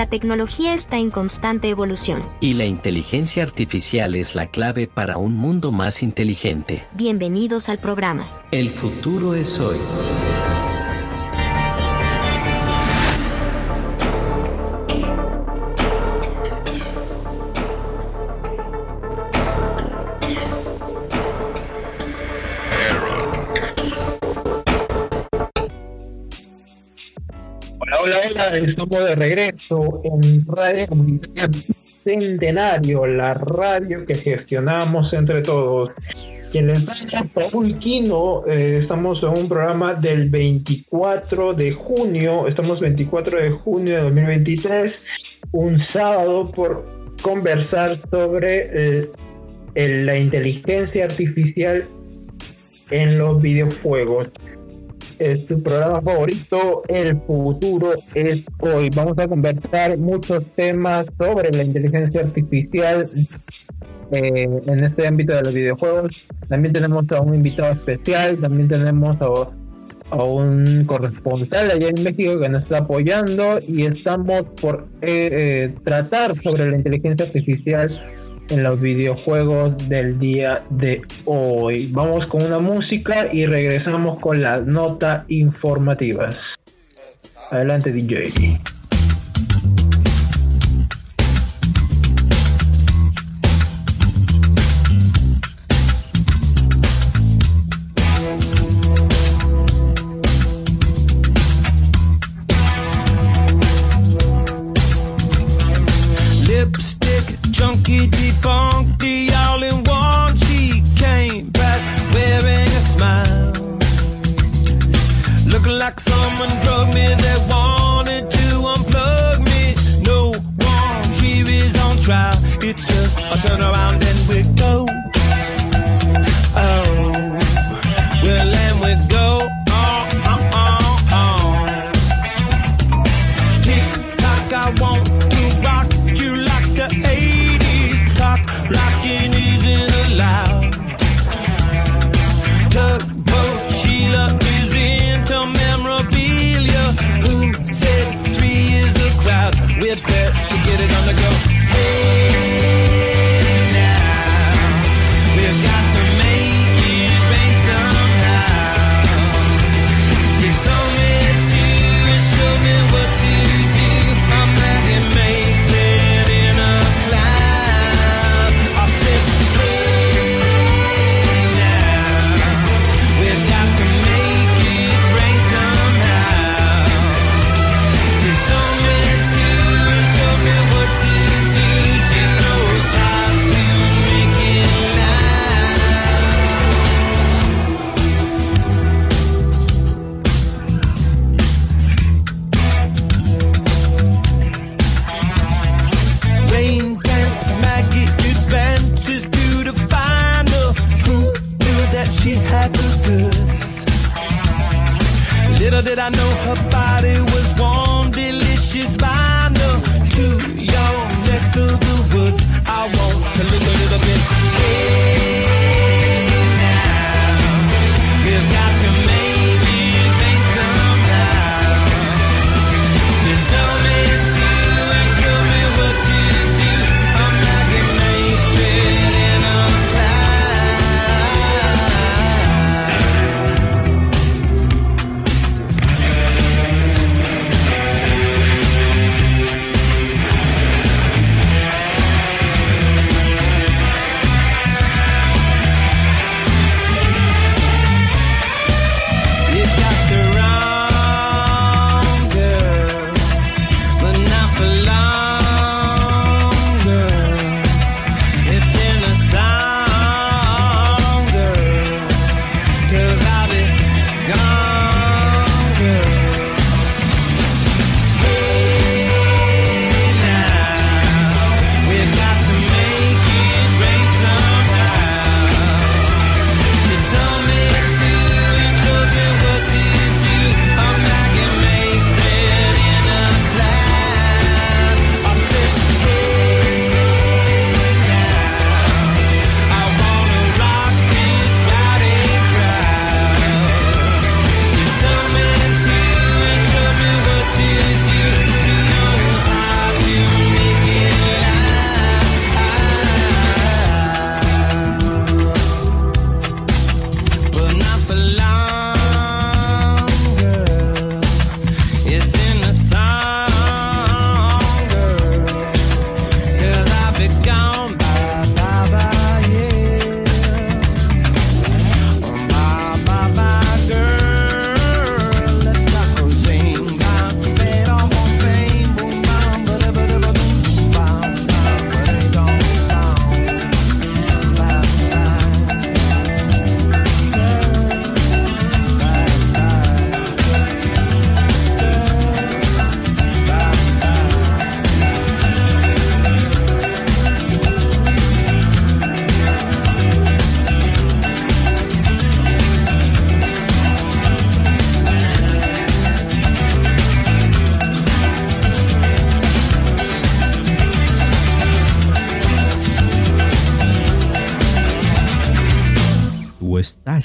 La tecnología está en constante evolución. Y la inteligencia artificial es la clave para un mundo más inteligente. Bienvenidos al programa. El futuro es hoy. Estamos de regreso en Radio Comunitaria Centenario, la radio que gestionamos entre todos. Quien les habla, Paul Quino, eh, estamos en un programa del 24 de junio, estamos 24 de junio de 2023, un sábado por conversar sobre eh, la inteligencia artificial en los videojuegos es tu programa favorito, El futuro es hoy. Vamos a conversar muchos temas sobre la inteligencia artificial eh, en este ámbito de los videojuegos. También tenemos a un invitado especial, también tenemos a, un corresponsal allá en México que nos está apoyando y estamos por eh, eh, tratar sobre la inteligencia artificial en los videojuegos del día de hoy. Vamos con una música y regresamos con las notas informativas. Adelante DJ.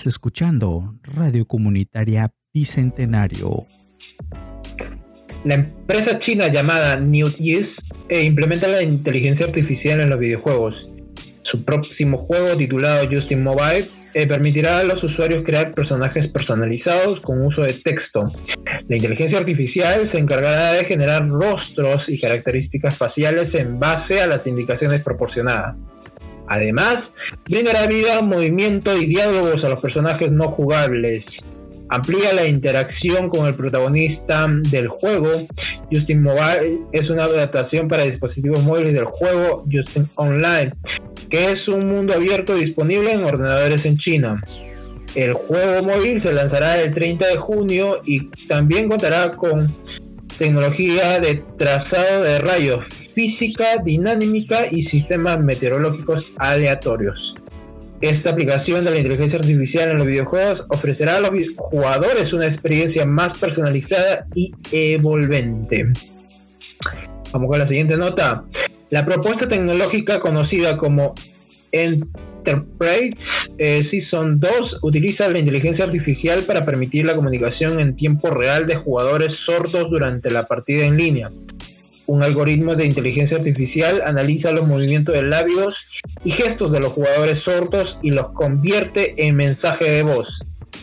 Escuchando Radio Comunitaria Bicentenario. La empresa china llamada NewtYes eh, implementa la inteligencia artificial en los videojuegos. Su próximo juego, titulado Justin Mobile, eh, permitirá a los usuarios crear personajes personalizados con uso de texto. La inteligencia artificial se encargará de generar rostros y características faciales en base a las indicaciones proporcionadas. Además, brindará vida, movimiento y diálogos a los personajes no jugables. Amplía la interacción con el protagonista del juego. Justin Mobile es una adaptación para dispositivos móviles del juego Justin Online, que es un mundo abierto disponible en ordenadores en China. El juego móvil se lanzará el 30 de junio y también contará con tecnología de trazado de rayos, física dinámica y sistemas meteorológicos aleatorios. Esta aplicación de la inteligencia artificial en los videojuegos ofrecerá a los jugadores una experiencia más personalizada y envolvente. Vamos con la siguiente nota. La propuesta tecnológica conocida como Enterprise eh, Season 2 utiliza la inteligencia artificial para permitir la comunicación en tiempo real de jugadores sordos durante la partida en línea. Un algoritmo de inteligencia artificial analiza los movimientos de labios y gestos de los jugadores sordos y los convierte en mensaje de voz.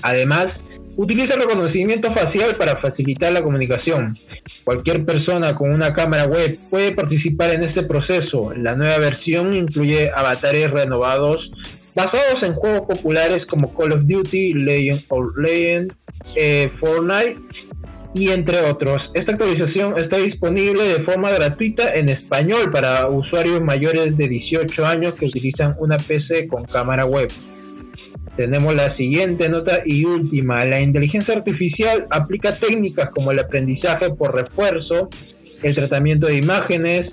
Además, utiliza reconocimiento facial para facilitar la comunicación. Cualquier persona con una cámara web puede participar en este proceso. La nueva versión incluye avatares renovados basados en juegos populares como Call of Duty, Legend of Legends, eh, Fortnite y entre otros. Esta actualización está disponible de forma gratuita en español para usuarios mayores de 18 años que utilizan una PC con cámara web. Tenemos la siguiente nota y última. La inteligencia artificial aplica técnicas como el aprendizaje por refuerzo, el tratamiento de imágenes,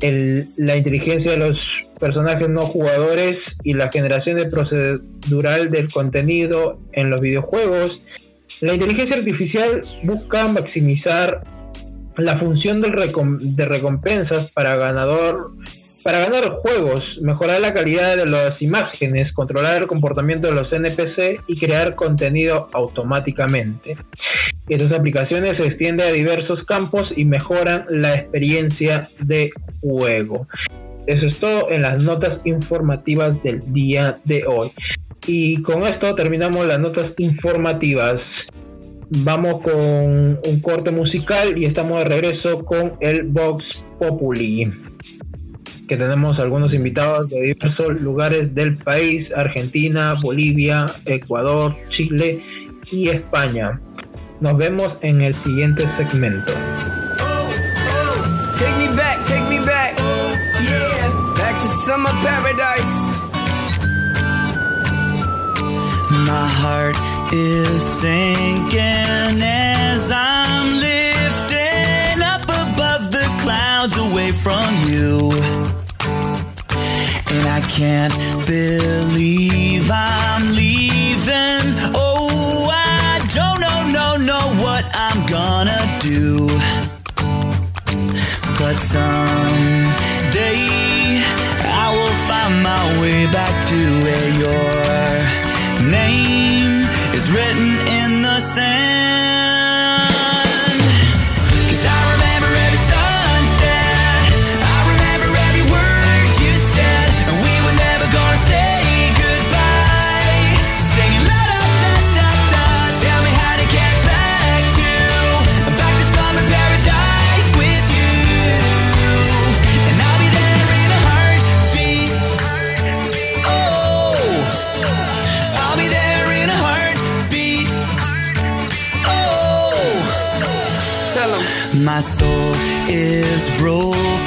la inteligencia de los personajes no jugadores y la generación de procedural del contenido en los videojuegos la inteligencia artificial busca maximizar la función de recompensas para ganador para ganar juegos, mejorar la calidad de las imágenes, controlar el comportamiento de los NPC y crear contenido automáticamente. Estas aplicaciones se extienden a diversos campos y mejoran la experiencia de juego. Eso es todo en las notas informativas del día de hoy. Y con esto terminamos las notas informativas. Vamos con un corte musical y estamos de regreso con el Vox Populi. Que tenemos algunos invitados de diversos lugares del país: Argentina, Bolivia, Ecuador, Chile y España. Nos vemos en el siguiente segmento. Take me back, take me back. Yeah, back to summer paradise. My heart is sinking as I'm lifting up above the clouds away from you. And I can't believe I'm leaving. Oh, I don't know, no, know what I'm gonna do. But someday I will find my way back to where you're written in the sand. My soul is broken,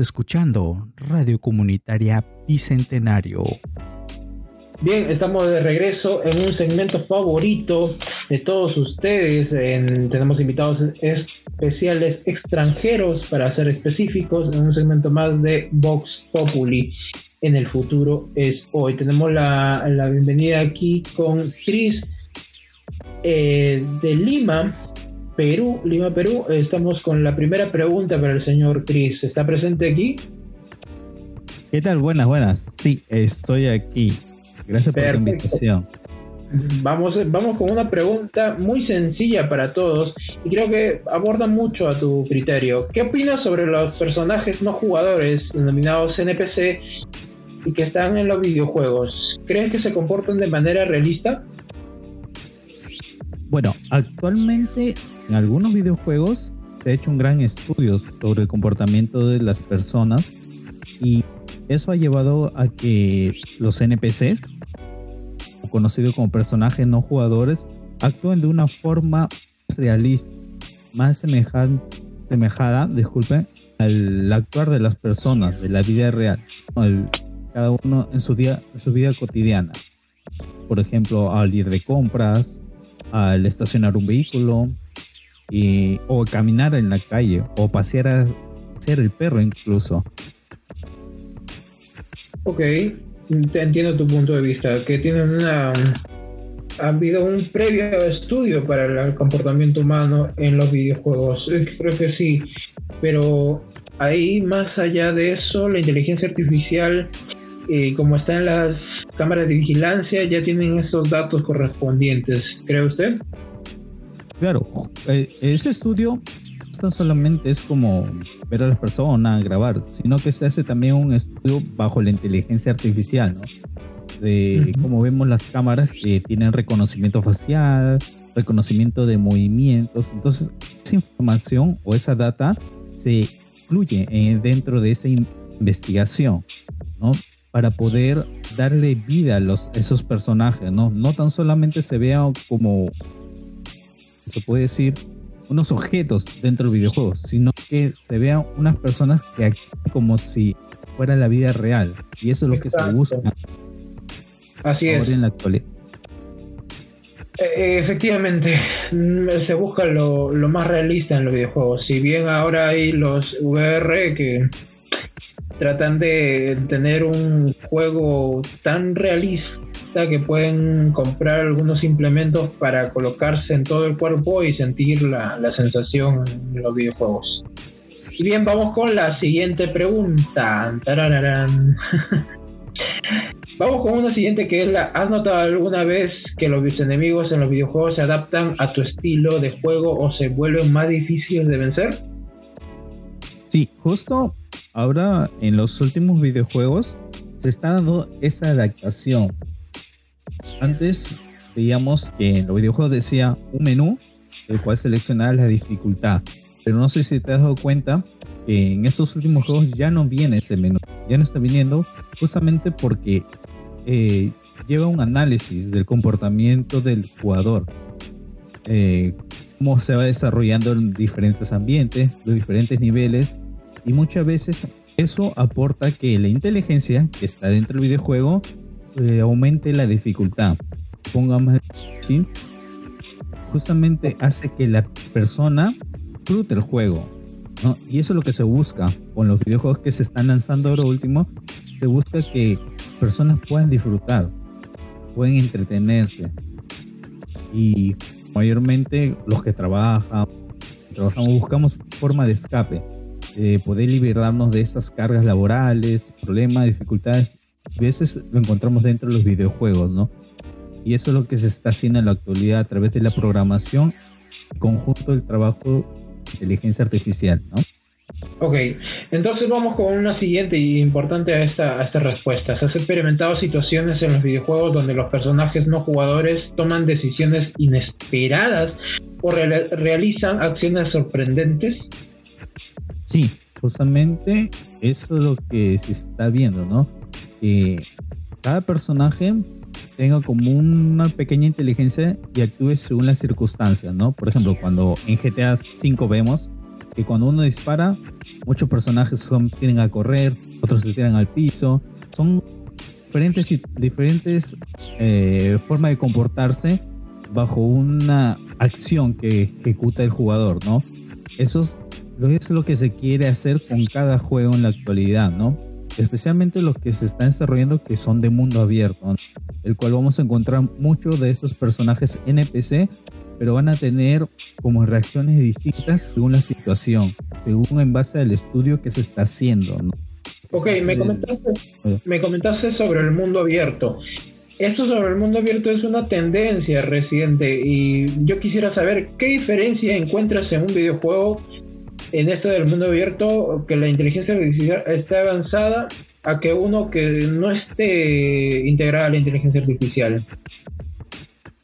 escuchando Radio Comunitaria Bicentenario. Bien, estamos de regreso en un segmento favorito de todos ustedes. En- tenemos invitados especiales extranjeros para ser específicos en un segmento más de Vox Populi. En el futuro es hoy. Tenemos la, la bienvenida aquí con Chris eh, de Lima, Perú. Lima, Perú. Estamos con la primera pregunta para el señor Chris. ¿Está presente aquí? ¿Qué tal? Buenas, buenas. Sí, estoy aquí. Gracias por la invitación. Vamos, vamos con una pregunta muy sencilla para todos y creo que aborda mucho a tu criterio. ¿Qué opinas sobre los personajes no jugadores denominados NPC y que están en los videojuegos? ¿Crees que se comportan de manera realista? Bueno, actualmente en algunos videojuegos se ha hecho un gran estudio sobre el comportamiento de las personas y eso ha llevado a que los NPCs, conocidos como personajes no jugadores, actúen de una forma realista, más semejada, al actuar de las personas de la vida real, al- cada uno en su día, en su vida cotidiana. Por ejemplo, al ir de compras, al estacionar un vehículo y, o caminar en la calle o pasear a pasear el perro incluso. Ok, entiendo tu punto de vista, que tienen una... Ha habido un previo estudio para el comportamiento humano en los videojuegos. Creo que sí, pero ahí más allá de eso, la inteligencia artificial, eh, como está en las cámaras de vigilancia, ya tienen esos datos correspondientes. ¿Cree usted? Claro, eh, ese estudio no solamente es como ver a las personas, grabar, sino que se hace también un estudio bajo la inteligencia artificial, ¿no? De cómo vemos las cámaras que tienen reconocimiento facial, reconocimiento de movimientos. Entonces, esa información o esa data se incluye dentro de esa in- investigación, ¿no? Para poder darle vida a los, esos personajes, ¿no? No tan solamente se vea como se puede decir, unos objetos dentro del videojuego, sino que se vean unas personas que actúan como si fuera la vida real. Y eso es lo que se busca Así es. ahora en la actualidad. Eh, Efectivamente, mm, se busca lo, lo más realista en los videojuegos. Si bien ahora hay los VR que tratan de tener un juego tan realista que pueden comprar algunos implementos para colocarse en todo el cuerpo y sentir la, la sensación en los videojuegos. Y bien, vamos con la siguiente pregunta. Tarararán. Vamos con una siguiente que es la ¿Has notado alguna vez que los enemigos en los videojuegos se adaptan a tu estilo de juego o se vuelven más difíciles de vencer? Sí, justo ahora en los últimos videojuegos se está dando esa adaptación. Antes veíamos que en los videojuegos decía un menú, el cual seleccionaba la dificultad. Pero no sé si te has dado cuenta que en estos últimos juegos ya no viene ese menú. Ya no está viniendo justamente porque eh, lleva un análisis del comportamiento del jugador. Eh, cómo se va desarrollando en diferentes ambientes, los diferentes niveles. Y muchas veces eso aporta que la inteligencia que está dentro del videojuego eh, aumente la dificultad, ponga más justamente hace que la persona disfrute el juego. Y eso es lo que se busca con los videojuegos que se están lanzando ahora último. Se busca que personas puedan disfrutar, pueden entretenerse. Y mayormente los que trabajan, trabajamos, buscamos forma de escape, de poder liberarnos de esas cargas laborales, problemas, dificultades. A veces lo encontramos dentro de los videojuegos, ¿no? Y eso es lo que se está haciendo en la actualidad a través de la programación, conjunto del trabajo de inteligencia artificial, ¿no? Ok, entonces vamos con una siguiente y importante a esta, a esta respuesta. ¿Se han experimentado situaciones en los videojuegos donde los personajes no jugadores toman decisiones inesperadas o real- realizan acciones sorprendentes? Sí, justamente eso es lo que se está viendo, ¿no? Que cada personaje tenga como una pequeña inteligencia y actúe según las circunstancias, ¿no? Por ejemplo, cuando en GTA V vemos que cuando uno dispara, muchos personajes son, tienen a correr, otros se tiran al piso, son diferentes, diferentes eh, formas de comportarse bajo una acción que ejecuta el jugador, ¿no? Eso es, lo- que se quiere hacer con cada juego en la actualidad, ¿no? Especialmente los que se están desarrollando que son de mundo abierto, ¿no? el cual vamos a encontrar muchos de esos personajes NPC, pero van a tener como reacciones distintas según la situación, según en base al estudio que se está haciendo, ¿no? Ok, me comentaste, me comentaste sobre el mundo abierto. Esto sobre el mundo abierto es una tendencia reciente y yo quisiera saber qué diferencia encuentras en un videojuego en esto del mundo abierto que la inteligencia artificial está avanzada a que uno que no esté integrada a la inteligencia artificial.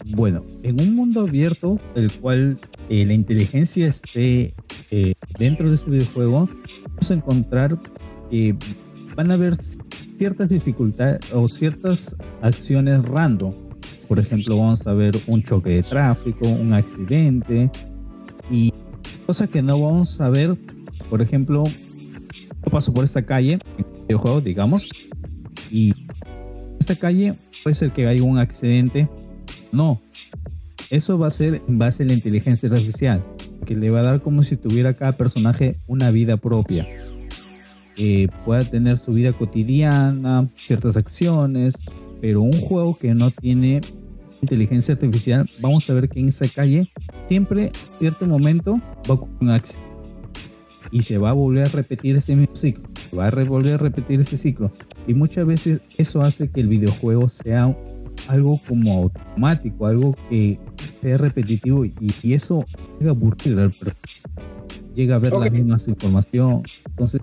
Bueno, en un mundo abierto, el cual eh, la inteligencia esté eh, dentro de ese videojuego, vamos a encontrar que van a haber ciertas dificultades o ciertas acciones random. Por ejemplo, vamos a ver un choque de tráfico, un accidente y cosas que no vamos a ver. Por ejemplo, yo paso por esta calle, en el videojuego, digamos, y esta calle puede ser que haya un accidente no, eso va a ser en base a la inteligencia artificial, que le va a dar como si tuviera cada personaje una vida propia. Que pueda tener su vida cotidiana, ciertas acciones, pero un juego que no tiene inteligencia artificial, vamos a ver que en esa calle siempre, cierto momento, va a ocurrir un accidente. Y se va a volver a repetir ese mismo ciclo. Se va a volver a repetir ese ciclo. Y muchas veces eso hace que el videojuego sea algo como automático, algo que sea repetitivo y, y eso llega a aburrir al llega a ver la Ok. misma información, entonces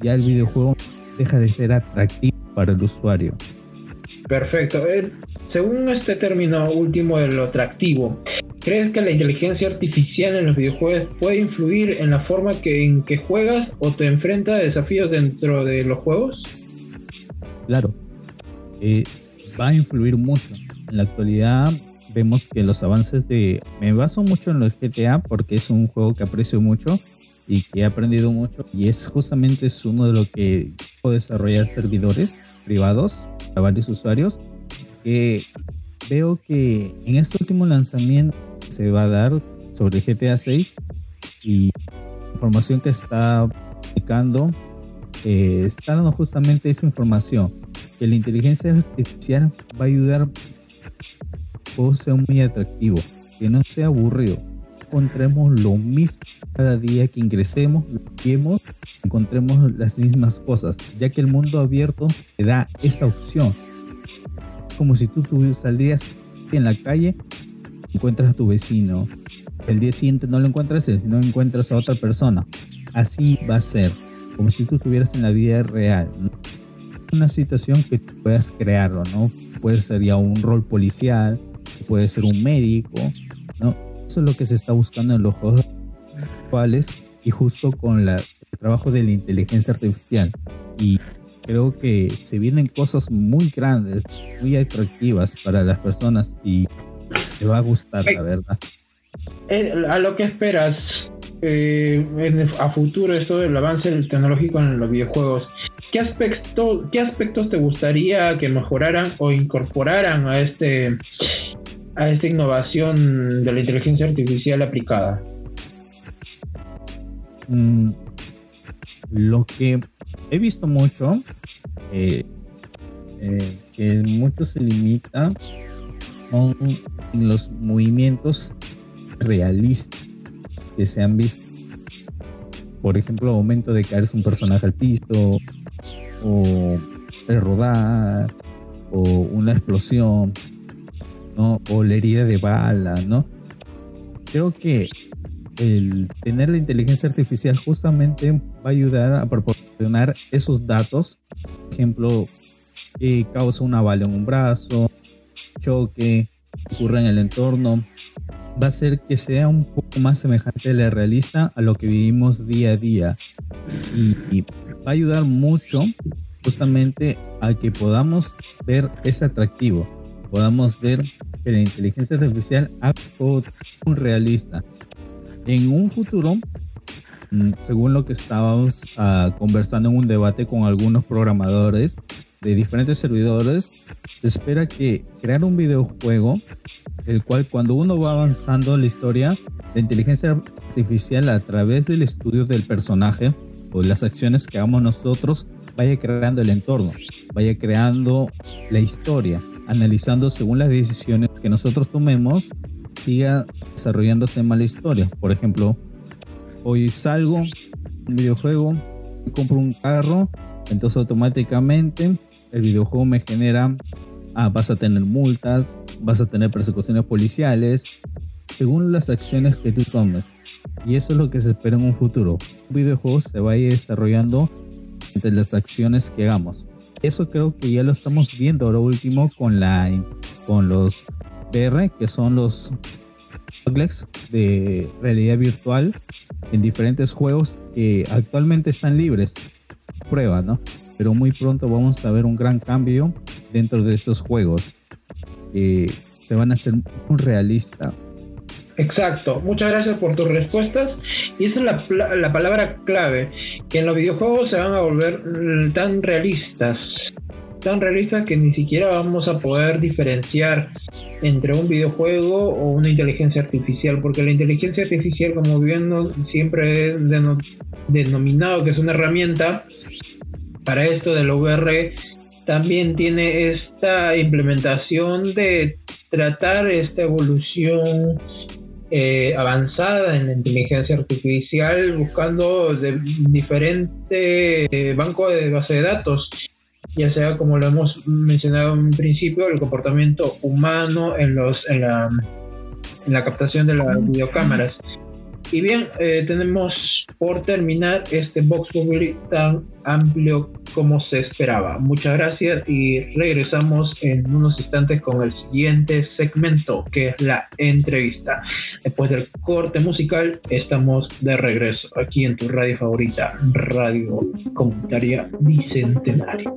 ya el videojuego deja de ser atractivo para el usuario. Perfecto. Eh, según este término último de lo atractivo, ¿crees que la inteligencia artificial en los videojuegos puede influir en la forma que, en que juegas o te enfrenta a desafíos dentro de los juegos? Claro, eh, va a influir mucho. En la actualidad vemos que los avances de... Me baso mucho en los GTA porque es un juego que aprecio mucho y que he aprendido mucho y es justamente es uno de lo que puedo desarrollar servidores privados para varios usuarios que veo que en este último lanzamiento se va a dar sobre GTA 6 y información que está publicando eh, está dando justamente esa información que la inteligencia artificial va a ayudar a que sea muy atractivo, que no sea aburrido. Encontremos lo mismo cada día que ingresemos, vemos, encontremos las mismas cosas, ya que el mundo abierto te da esa opción. Como si tú, saldrías en la calle, encuentras a tu vecino, el día siguiente no lo encuentras, sino encuentras a otra persona. Así va a ser, como si tú estuvieras en la vida real. ¿no? una situación que puedas crearlo, ¿no? Puede ser ya un rol policial, puede ser un médico, ¿no? Eso es lo que se está buscando en los juegos actuales y justo con la, el trabajo de la inteligencia artificial. Y creo que se vienen cosas muy grandes, muy atractivas para las personas y te va a gustar, la verdad. Eh, a lo que esperas eh, en a futuro esto del avance tecnológico en los videojuegos, ¿qué, aspecto, ¿qué aspectos te gustaría que mejoraran o incorporaran a este a esta innovación de la inteligencia artificial aplicada? mm, lo que he visto mucho, eh, eh, que mucho se limita son los movimientos realistas que se han visto. Por ejemplo, momento de caerse un personaje al piso, o rodar, o una explosión, ¿no? O la herida de bala, ¿no? Creo que el tener la inteligencia artificial justamente va a ayudar a proporcionar esos datos. Por ejemplo, que causa una bala en un brazo, choque, ocurre en el entorno, va a hacer que sea un poco más semejante a la realista a lo que vivimos día a día. Y, va a ayudar mucho justamente a que podamos ver ese atractivo, podamos ver que la inteligencia artificial algo un realista. En un futuro, según lo que estábamos ah, conversando en un debate con algunos programadores de diferentes servidores, se espera que crear un videojuego, el cual cuando uno va avanzando en la historia, la inteligencia artificial a través del estudio del personaje o las acciones que hagamos nosotros, vaya creando el entorno, vaya creando la historia, analizando según las decisiones que nosotros tomemos, siga desarrollándose más la historia. Por ejemplo, hoy salgo, un videojuego, compro un carro, entonces automáticamente el videojuego me genera, ah, vas a tener multas, vas a tener persecuciones policiales, según las acciones que tú tomes. Y eso es lo que se espera en un futuro. Un videojuego se vaya desarrollando entre las acciones que hagamos. Eso creo que ya lo estamos viendo ahora último con la con los VR, que son los de realidad virtual en diferentes juegos que actualmente están libres. Prueba, ¿no? Pero muy pronto vamos a ver un gran cambio dentro de estos juegos. que se van a hacer muy realistas Exacto, muchas gracias por tus respuestas. Y esa es la, la, palabra clave, que en los videojuegos se van a volver tan realistas, tan realistas que ni siquiera vamos a poder diferenciar entre un videojuego o una inteligencia artificial, porque la inteligencia artificial, como bien siempre he denominado que es una herramienta para esto del VR, también tiene esta implementación de tratar esta evolución eh, avanzada en la inteligencia artificial buscando de diferentes eh, bancos de base de datos, ya sea como lo hemos mencionado en principio, el comportamiento humano en, los, en, la, en la captación de las videocámaras. Y bien, eh, tenemos por terminar este Vox Populi tan amplio como se esperaba. Muchas gracias y regresamos en unos instantes con el siguiente segmento que es la entrevista. Después del corte musical estamos de regreso aquí en tu radio favorita, Radio Comunitaria Bicentenario.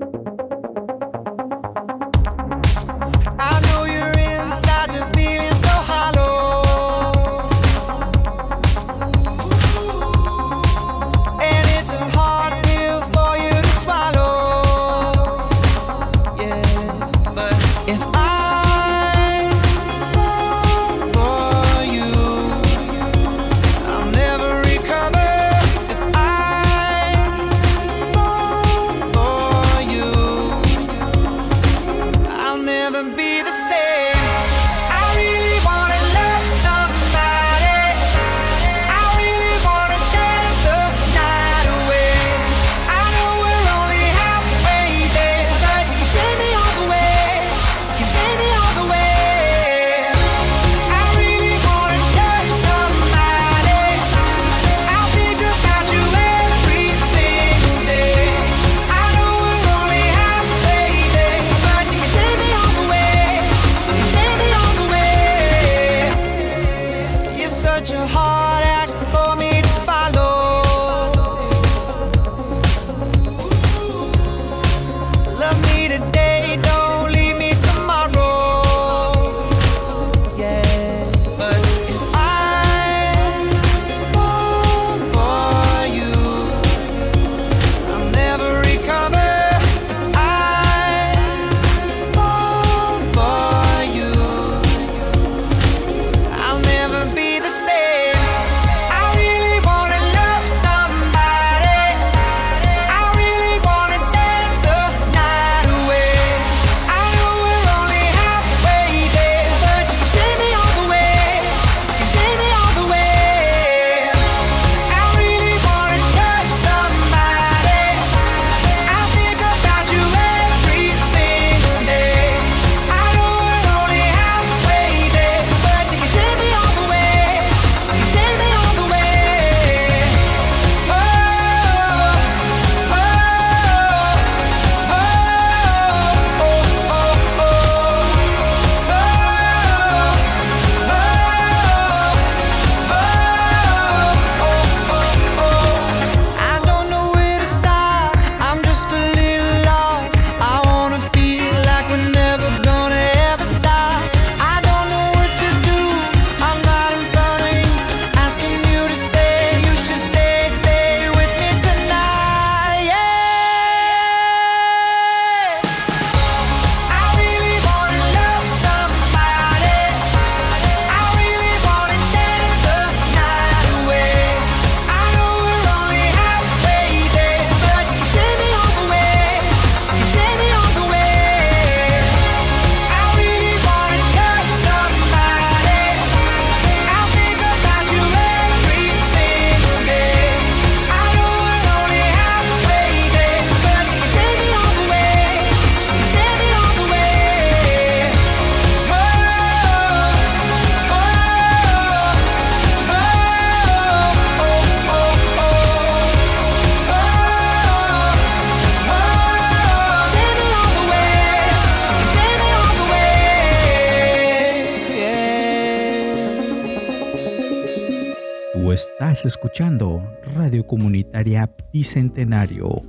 Bicentenario.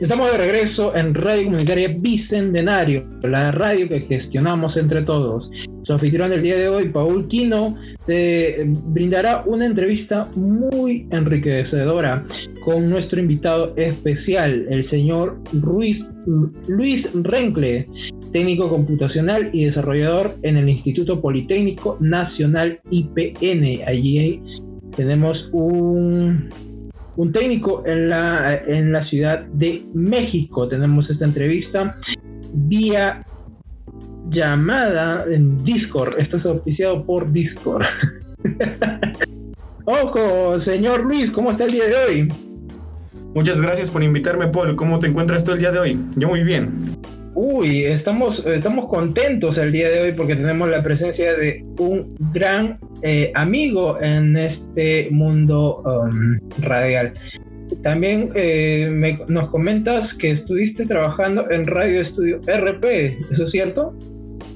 Estamos de regreso en Radio Comunitaria Bicentenario, la radio que gestionamos entre todos. Su anfitrión del día de hoy, Paul Quino, te brindará una entrevista muy enriquecedora con nuestro invitado especial, el señor Ruiz, Luis Rencle, técnico computacional y desarrollador en el Instituto Politécnico Nacional IPN. Allí tenemos un un técnico en la, en la Ciudad de México. Tenemos esta entrevista vía llamada en Discord. Esto es auspiciado por Discord. Ojo, señor Luis, ¿cómo está el día de hoy? Muchas gracias por invitarme, Paul. ¿Cómo te encuentras tú el día de hoy? Yo muy bien. Uy, estamos, estamos contentos el día de hoy porque tenemos la presencia de un gran eh, amigo en este mundo um, radial. También eh, nos comentas que estuviste trabajando en Radio Estudio RP, ¿eso es cierto?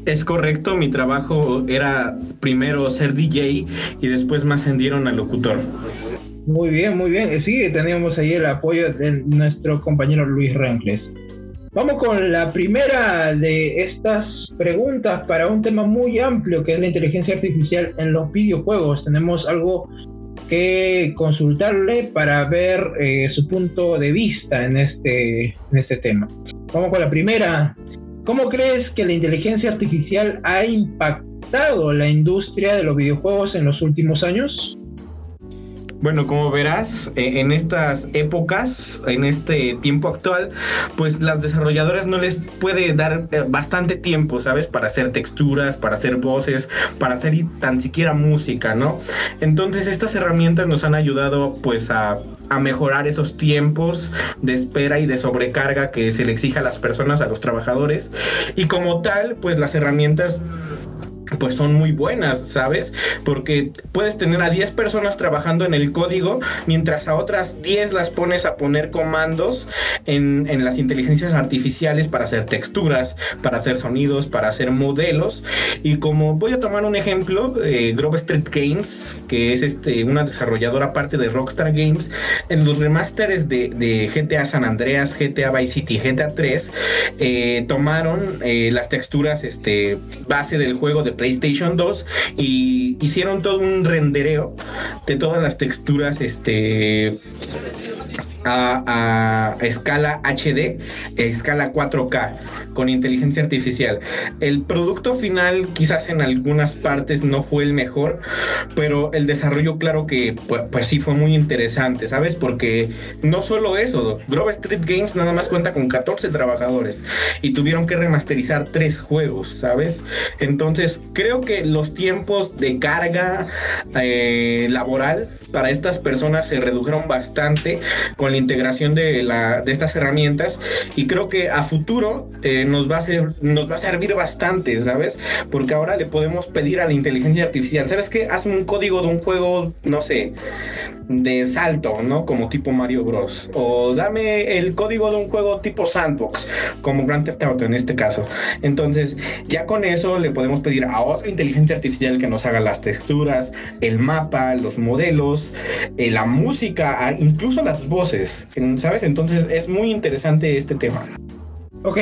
Es correcto, mi trabajo era primero ser DJ y después me ascendieron al locutor. Muy bien, muy bien. Sí, teníamos ahí el apoyo de nuestro compañero Luis Rencles. Vamos con la primera de estas preguntas para un tema muy amplio que es la inteligencia artificial en los videojuegos. Tenemos algo que consultarle para ver eh, su punto de vista en este, en este tema. Vamos con la primera. ¿Cómo crees que la inteligencia artificial ha impactado la industria de los videojuegos en los últimos años? Bueno, como verás, eh, en estas épocas, en este tiempo actual, pues las desarrolladoras no les puede dar eh, bastante tiempo, ¿sabes? Para hacer texturas, para hacer voces, para hacer tan siquiera música, ¿no? Entonces estas herramientas nos han ayudado pues a, a mejorar esos tiempos de espera y de sobrecarga que se le exige a las personas, a los trabajadores. Y como tal, pues las herramientas pues son muy buenas, ¿sabes? Porque puedes tener a 10 personas trabajando en el código, mientras a otras 10 las pones a poner comandos en, en las inteligencias artificiales para hacer texturas, para hacer sonidos, para hacer modelos. Y como voy a tomar un ejemplo, eh, Grove Street Games, que es este, una desarrolladora parte de Rockstar Games, en los remasteres de, de GTA San Andreas, GTA Vice City, GTA 3, eh, tomaron eh, las texturas este, base del juego de PlayStation 2 y hicieron todo un rendereo de todas las texturas este a, escala HD, escala 4K, con inteligencia artificial. El producto final quizás en algunas partes no fue el mejor, pero el desarrollo claro que pues sí fue muy interesante, ¿sabes? Porque no solo eso, Grove Street Games nada más cuenta con 14 trabajadores y tuvieron que remasterizar tres juegos, ¿sabes? Entonces creo que los tiempos de carga eh, laboral para estas personas se redujeron bastante con la integración de, la, de estas herramientas y creo que a futuro eh, nos, va a ser, nos va a servir bastante, ¿sabes? Porque ahora le podemos pedir a la inteligencia artificial, ¿sabes qué? Hazme un código de un juego, no sé, de salto, ¿no? Como tipo Mario Bros. O dame el código de un juego tipo sandbox, como Grand Theft Auto en este caso. Entonces, ya con eso le podemos pedir a otra inteligencia artificial que nos haga las texturas, el mapa, los modelos, eh, la música, incluso las voces, ¿sabes? Entonces, es muy interesante este tema. Ok,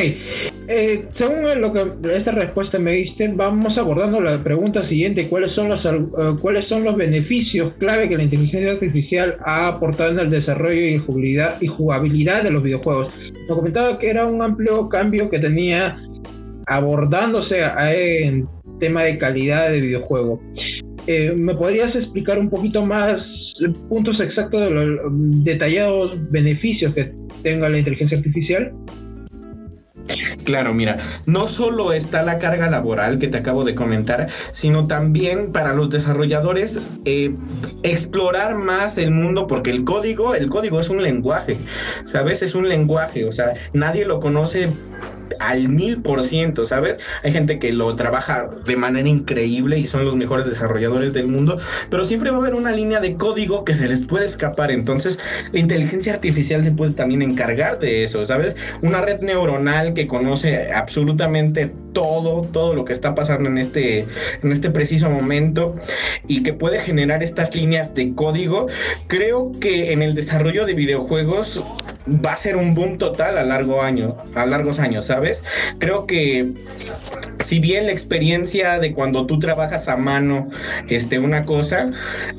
eh, según lo que esta respuesta me diste, vamos abordando la pregunta siguiente: ¿cuáles son los eh, cuáles son los beneficios clave que la inteligencia artificial ha aportado en el desarrollo y jugabilidad, y jugabilidad de los videojuegos? Nos comentaba que era un amplio cambio que tenía abordándose en tema de calidad de videojuego. Eh, ¿Me podrías explicar un poquito más puntos exactos de los detallados beneficios que tenga la inteligencia artificial? Claro, mira, no solo está la carga laboral que te acabo de comentar, sino también para los desarrolladores eh, explorar más el mundo, porque el código, el código es un lenguaje, ¿sabes? Es un lenguaje, o sea, nadie lo conoce al mil por ciento, ¿sabes? Hay gente que lo trabaja de manera increíble y son los mejores desarrolladores del mundo, pero siempre va a haber una línea de código que se les puede escapar. Entonces, la inteligencia artificial se puede también encargar de eso, ¿sabes? Una red neuronal que conoce absolutamente todo, todo lo que está pasando en este, en este preciso momento y que puede generar estas líneas de código. Creo que en el desarrollo de videojuegos va a ser un boom total a largo año, a largos años, ¿sabes? Creo que si bien la experiencia de cuando tú trabajas a mano, este, una cosa,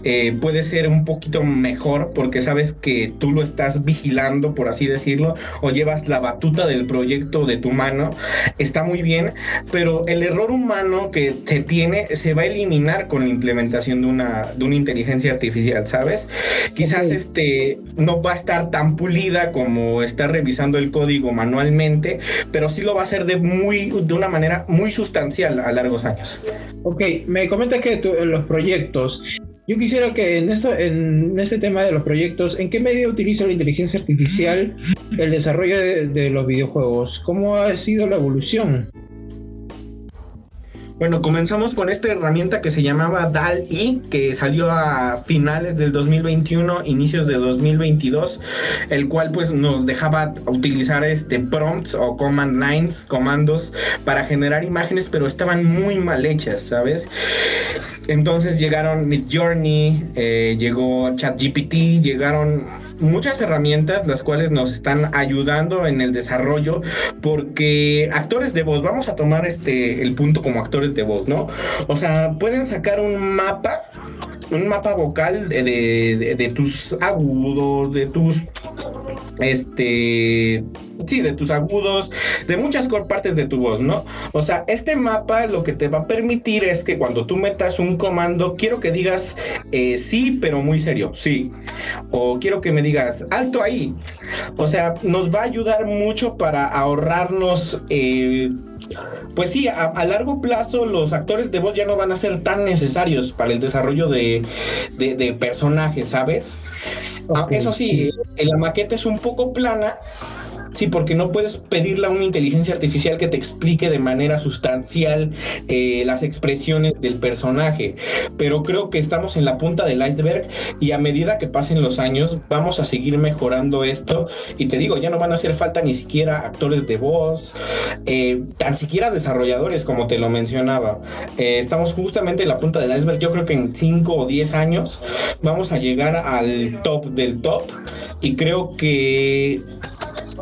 eh, puede ser un poquito mejor porque sabes que tú lo estás vigilando, por así decirlo, o llevas la batuta del proyecto de tu mano, está muy bien, pero el error humano que se tiene se va a eliminar con la implementación de una, de una inteligencia artificial, ¿sabes? Quizás este no va a estar tan pulida como está revisando el código manualmente, pero sí lo va a hacer de muy de una manera muy sustancial a largos años. Ok, me comentas que los proyectos. Yo quisiera que en esto, en este tema de los proyectos, ¿en qué medida utiliza la inteligencia artificial el desarrollo de, de los videojuegos? ¿Cómo ha sido la evolución? Bueno, comenzamos con esta herramienta que se llamaba DAL-I, que salió a finales del 2021, inicios de 2022, el cual pues nos dejaba utilizar este prompts o command lines, comandos para generar imágenes, pero estaban muy mal hechas, ¿sabes? Entonces llegaron Midjourney, eh, llegó ChatGPT, llegaron muchas herramientas las cuales nos están ayudando en el desarrollo porque actores de voz, vamos a tomar este el punto como actores de voz, ¿no? O sea, pueden sacar un mapa, un mapa vocal de, de, tus agudos, de tus este sí, de tus agudos, de muchas partes de tu voz, ¿no? O sea, este mapa lo que te va a permitir es que cuando tú metas un comando, quiero que digas eh, sí, pero muy serio, sí. O quiero que me digas alto ahí. O sea, nos va a ayudar mucho para ahorrarnos. Eh, pues sí, a, largo plazo los actores de voz ya no van a ser tan necesarios para el desarrollo de, de, personajes, ¿sabes? Ah, eso sí, la maqueta es un poco plana, Sí, porque no puedes pedirle a una inteligencia artificial que te explique de manera sustancial eh, las expresiones del personaje. Pero creo que estamos en la punta del iceberg y a medida que pasen los años vamos a seguir mejorando esto. Y te digo, ya no van a hacer falta ni siquiera actores de voz, eh, tan siquiera desarrolladores, como te lo mencionaba. Eh, estamos justamente en la punta del iceberg. Yo creo que en 5 o 10 años vamos a llegar al top del top. Y creo que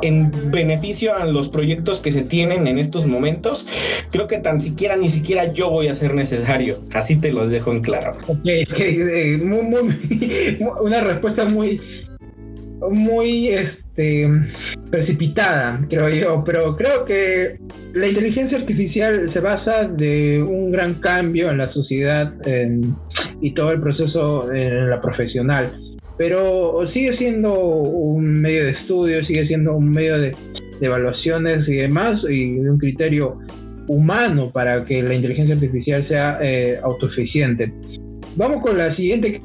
en beneficio a los proyectos que se tienen en estos momentos, creo que tan siquiera ni siquiera yo voy a ser necesario. Así te lo dejo en claro. Eh, una respuesta muy, muy este, precipitada, creo yo, pero creo que la inteligencia artificial se basa de un gran cambio en la sociedad y todo el proceso en la profesional pero sigue siendo un medio de estudio, sigue siendo un medio de, evaluaciones y demás, y un criterio humano para que la inteligencia artificial sea eh, autosuficiente. Vamos con la siguiente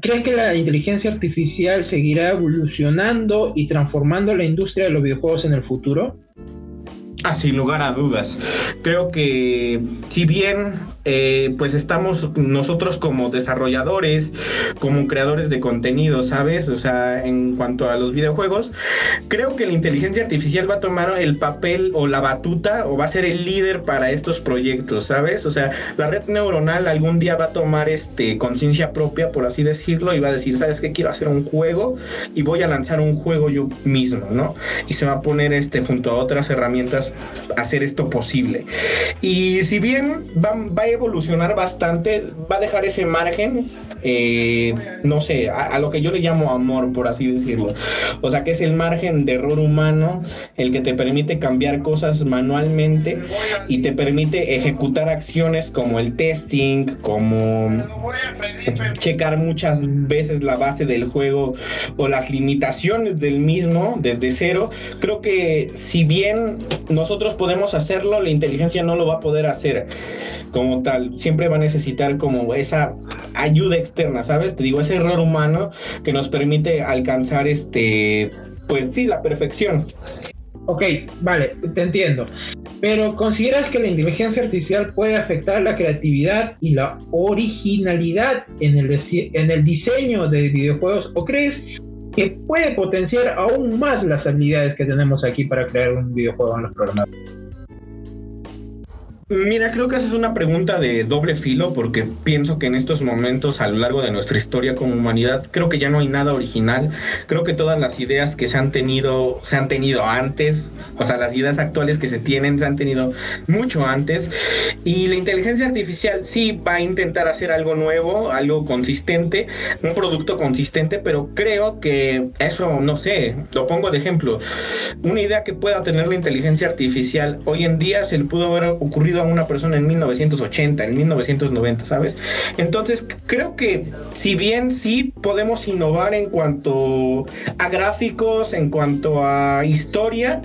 ¿Crees que la inteligencia artificial seguirá evolucionando y transformando la industria de los videojuegos en el futuro? Ah, sin lugar a dudas. Creo que si bien eh, pues estamos nosotros como desarrolladores, como creadores de contenido, ¿sabes? O sea, en cuanto a los videojuegos, creo que la inteligencia artificial va a tomar el papel o la batuta o va a ser el líder para estos proyectos, ¿sabes? O sea, la red neuronal algún día va a tomar este conciencia propia, por así decirlo, y va a decir, ¿sabes qué? Quiero hacer un juego y voy a lanzar un juego yo mismo, ¿no? Y se va a poner este junto a otras herramientas hacer esto posible. Y si bien va, va a evolucionar bastante, va a dejar ese margen, eh, no sé, a, lo que yo le llamo amor, por así decirlo. O sea, que es el margen de error humano, el que te permite cambiar cosas manualmente y te permite ejecutar acciones como el testing, como checar muchas veces la base del juego o las limitaciones del mismo desde cero. Creo que si bien nosotros podemos hacerlo, la inteligencia no lo va a poder hacer como Siempre va a necesitar como esa ayuda externa, ¿sabes? Te digo, ese error humano que nos permite alcanzar este, pues sí, la perfección. Ok, vale, te entiendo. Pero ¿consideras que la inteligencia artificial puede afectar la creatividad y la originalidad en el, en el diseño de videojuegos? ¿O crees que puede potenciar aún más las habilidades que tenemos aquí para crear un videojuego en los programadores? Mira, creo que esa es una pregunta de doble filo porque pienso que en estos momentos a lo largo de nuestra historia como humanidad creo que ya no hay nada original. Creo que todas las ideas que se han tenido se han tenido antes, o sea, las ideas actuales que se tienen se han tenido mucho antes y la inteligencia artificial sí va a intentar hacer algo nuevo, algo consistente, un producto consistente, pero creo que eso no sé, lo pongo de ejemplo. Una idea que pueda tener la inteligencia artificial hoy en día se le pudo haber ocurrido a una persona en 1980, en 1990, ¿sabes? Entonces, creo que si bien sí podemos innovar en cuanto a gráficos, en cuanto a historia,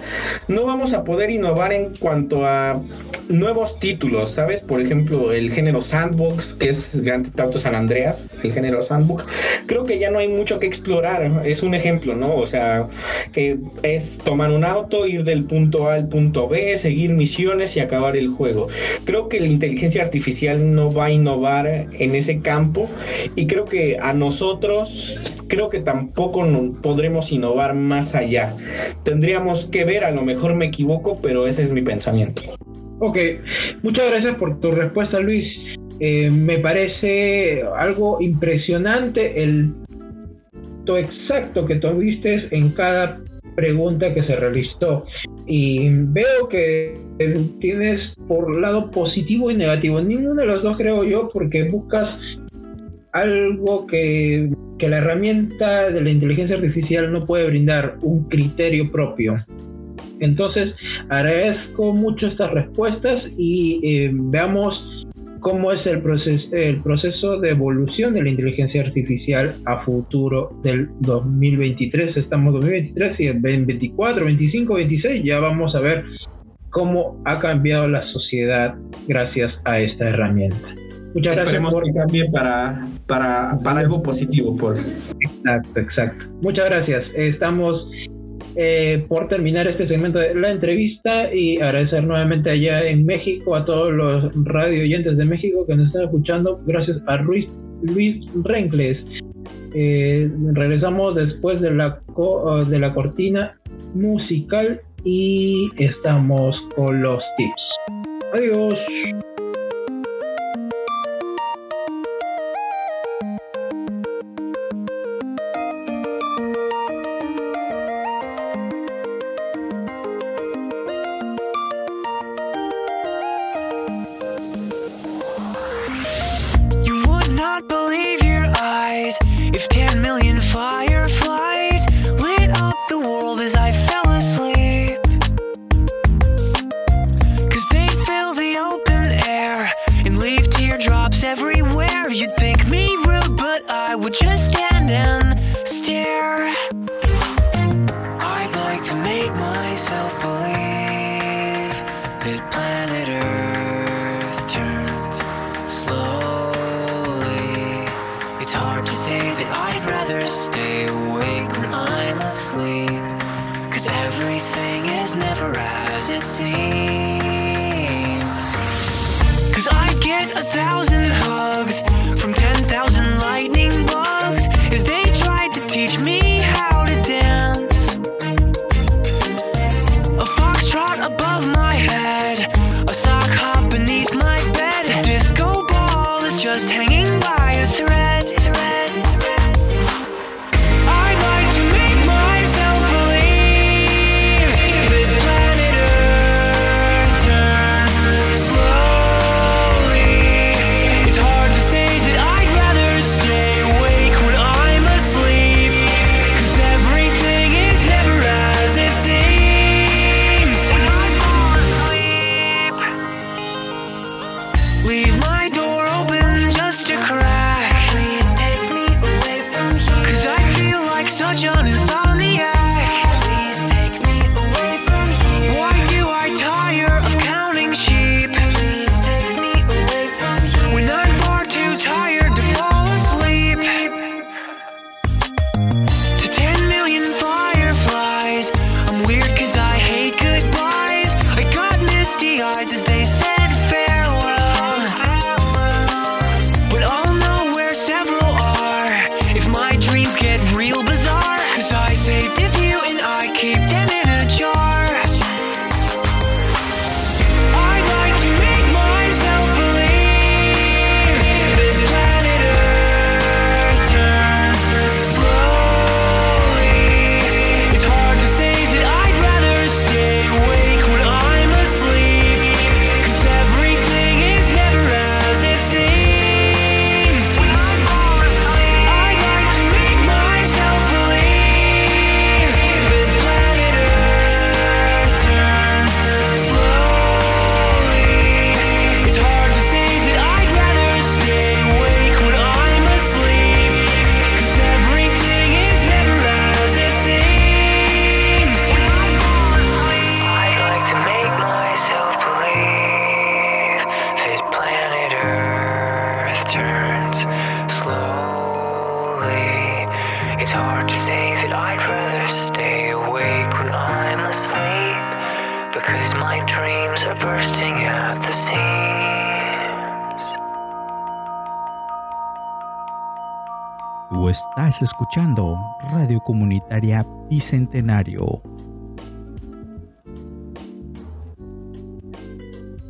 no vamos a poder innovar en cuanto a nuevos títulos, ¿sabes? Por ejemplo, el género sandbox, que es Grand Theft San Andreas, el género sandbox, creo que ya no hay mucho que explorar, es un ejemplo, ¿no? O sea, que es tomar un auto, ir del punto A al punto B, seguir misiones y acabar el juego. Creo que la inteligencia artificial no va a innovar en ese campo y creo que a nosotros, creo que tampoco podremos innovar más allá. Tendríamos que ver, a lo mejor me equivoco, pero ese es mi pensamiento. Ok, muchas gracias por tu respuesta, Luis. Eh, me parece algo impresionante el to exacto que tuviste en cada pregunta que se realizó. Y veo que tienes por lado positivo y negativo. Ninguno de los dos creo yo, porque buscas algo que, que la herramienta de la inteligencia artificial no puede brindar, un criterio propio. Entonces, agradezco mucho estas respuestas y eh, veamos cómo es el proceso, el proceso de evolución de la inteligencia artificial a futuro del 2023. Estamos en 2023 y en 2024, 25, 26 ya vamos a ver cómo ha cambiado la sociedad gracias a esta herramienta. Muchas gracias por... que cambie para, para, para algo positivo, por Exacto, exacto. Muchas gracias. Estamos eh, por terminar este segmento de la entrevista y agradecer nuevamente allá en México a todos los radio oyentes de México que nos están escuchando. Gracias a Luis, Luis Rencles. Eh, regresamos después de la, co- de la cortina musical y estamos con los tips. Adiós. Escuchando Radio Comunitaria Bicentenario.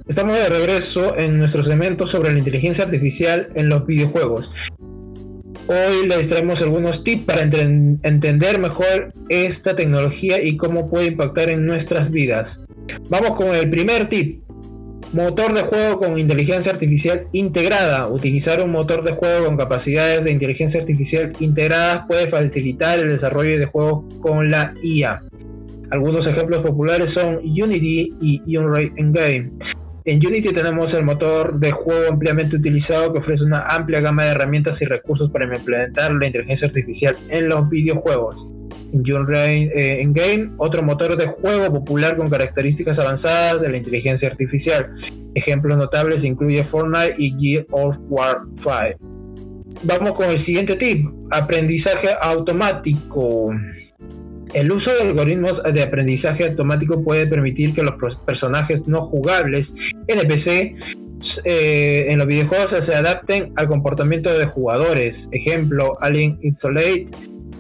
Estamos de regreso en nuestro segmento sobre la inteligencia artificial en los videojuegos. Hoy les traemos algunos tips para enten- entender mejor esta tecnología y cómo puede impactar en nuestras vidas. Vamos con el primer tip. Motor de juego con inteligencia artificial integrada. Utilizar un motor de juego con capacidades de inteligencia artificial integradas puede facilitar el desarrollo de juegos con la IA. Algunos ejemplos populares son Unity y Unreal Engine. En Unity tenemos el motor de juego ampliamente utilizado que ofrece una amplia gama de herramientas y recursos para implementar la inteligencia artificial en los videojuegos. En Unreal eh, Engine, otro motor de juego popular con características avanzadas de la inteligencia artificial. Ejemplos notables incluye Fortnite y Gear of War 5. Vamos con el siguiente tip, aprendizaje automático. El uso de algoritmos de aprendizaje automático puede permitir que los personajes no jugables NPC eh, en los videojuegos se adapten al comportamiento de jugadores. Ejemplo, Alien Isolate.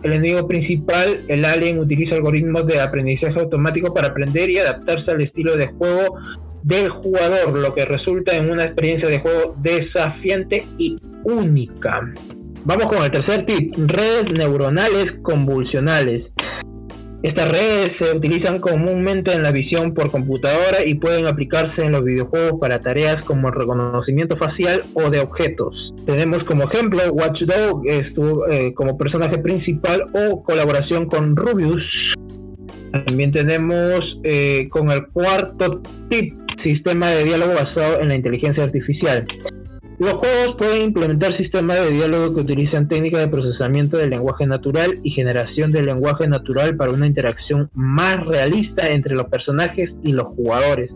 El enemigo principal, el alien, utiliza algoritmos de aprendizaje automático para aprender y adaptarse al estilo de juego del jugador, lo que resulta en una experiencia de juego desafiante y única. Vamos con el tercer tip, redes neuronales convulsionales. Estas redes se utilizan comúnmente en la visión por computadora y pueden aplicarse en los videojuegos para tareas como el reconocimiento facial o de objetos. Tenemos como ejemplo Watch Dogs estuvo, eh, como personaje principal o colaboración con Rubius. También tenemos eh, con el cuarto tip, sistema de diálogo basado en la inteligencia artificial. Los juegos pueden implementar sistemas de diálogo que utilizan técnicas de procesamiento del lenguaje natural y generación del lenguaje natural para una interacción más realista entre los personajes y los jugadores.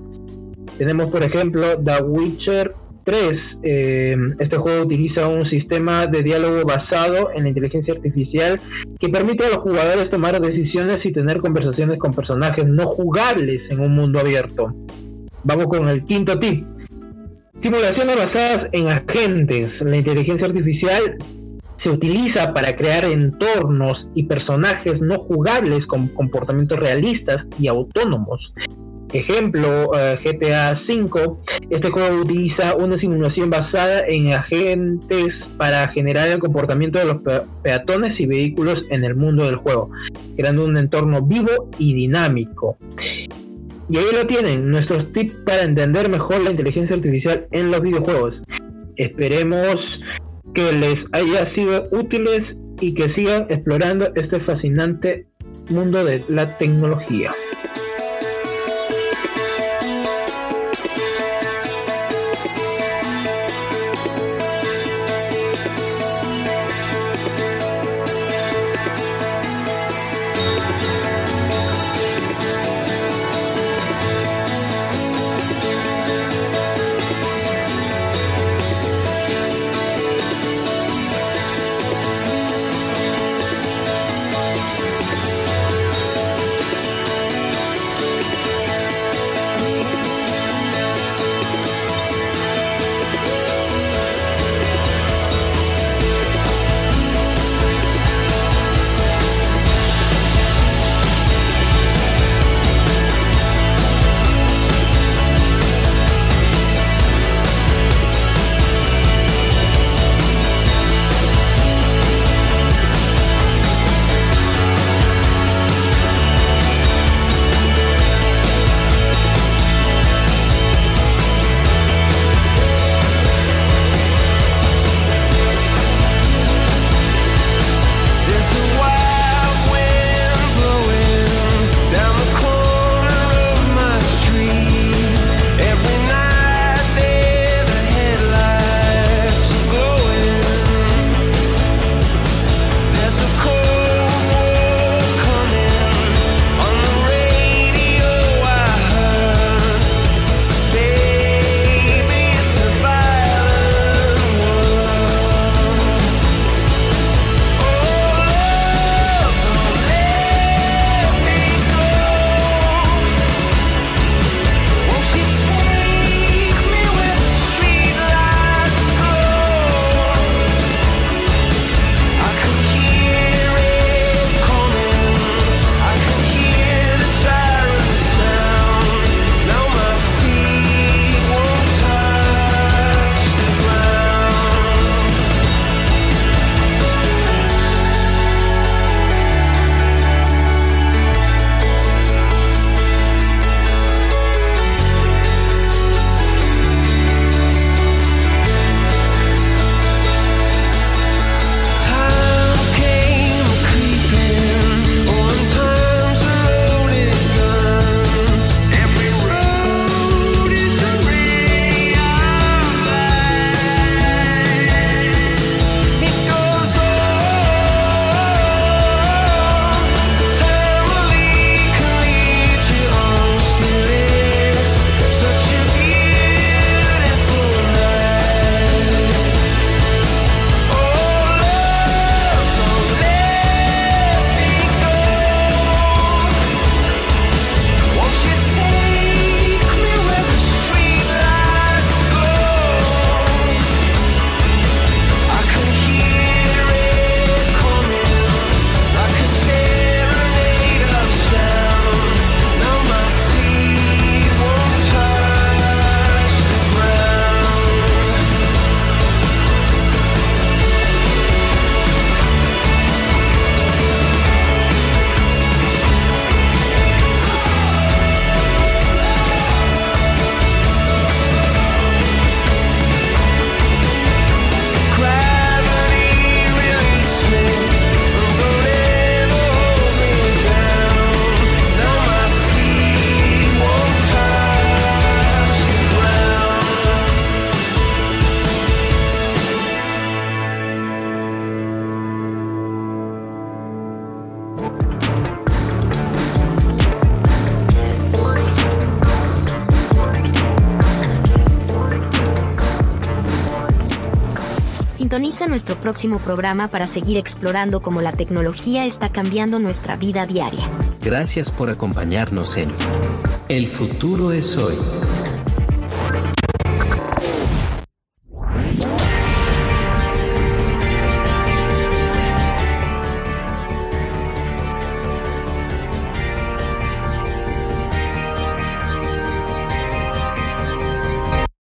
Tenemos por ejemplo The Witcher 3. Eh, este juego utiliza un sistema de diálogo basado en la inteligencia artificial que permite a los jugadores tomar decisiones y tener conversaciones con personajes no jugables en un mundo abierto. Vamos con el quinto tip. Simulaciones basadas en agentes. La inteligencia artificial se utiliza para crear entornos y personajes no jugables con comportamientos realistas y autónomos. Ejemplo, eh, GTA V. Este juego utiliza una simulación basada en agentes para generar el comportamiento de los pe- peatones y vehículos en el mundo del juego, creando un entorno vivo y dinámico. Y ahí lo tienen, nuestros tips para entender mejor la inteligencia artificial en los videojuegos. Esperemos que les haya sido útiles y que sigan explorando este fascinante mundo de la tecnología. Nuestro próximo programa para seguir explorando cómo la tecnología está cambiando nuestra vida diaria. Gracias por acompañarnos en El futuro es hoy.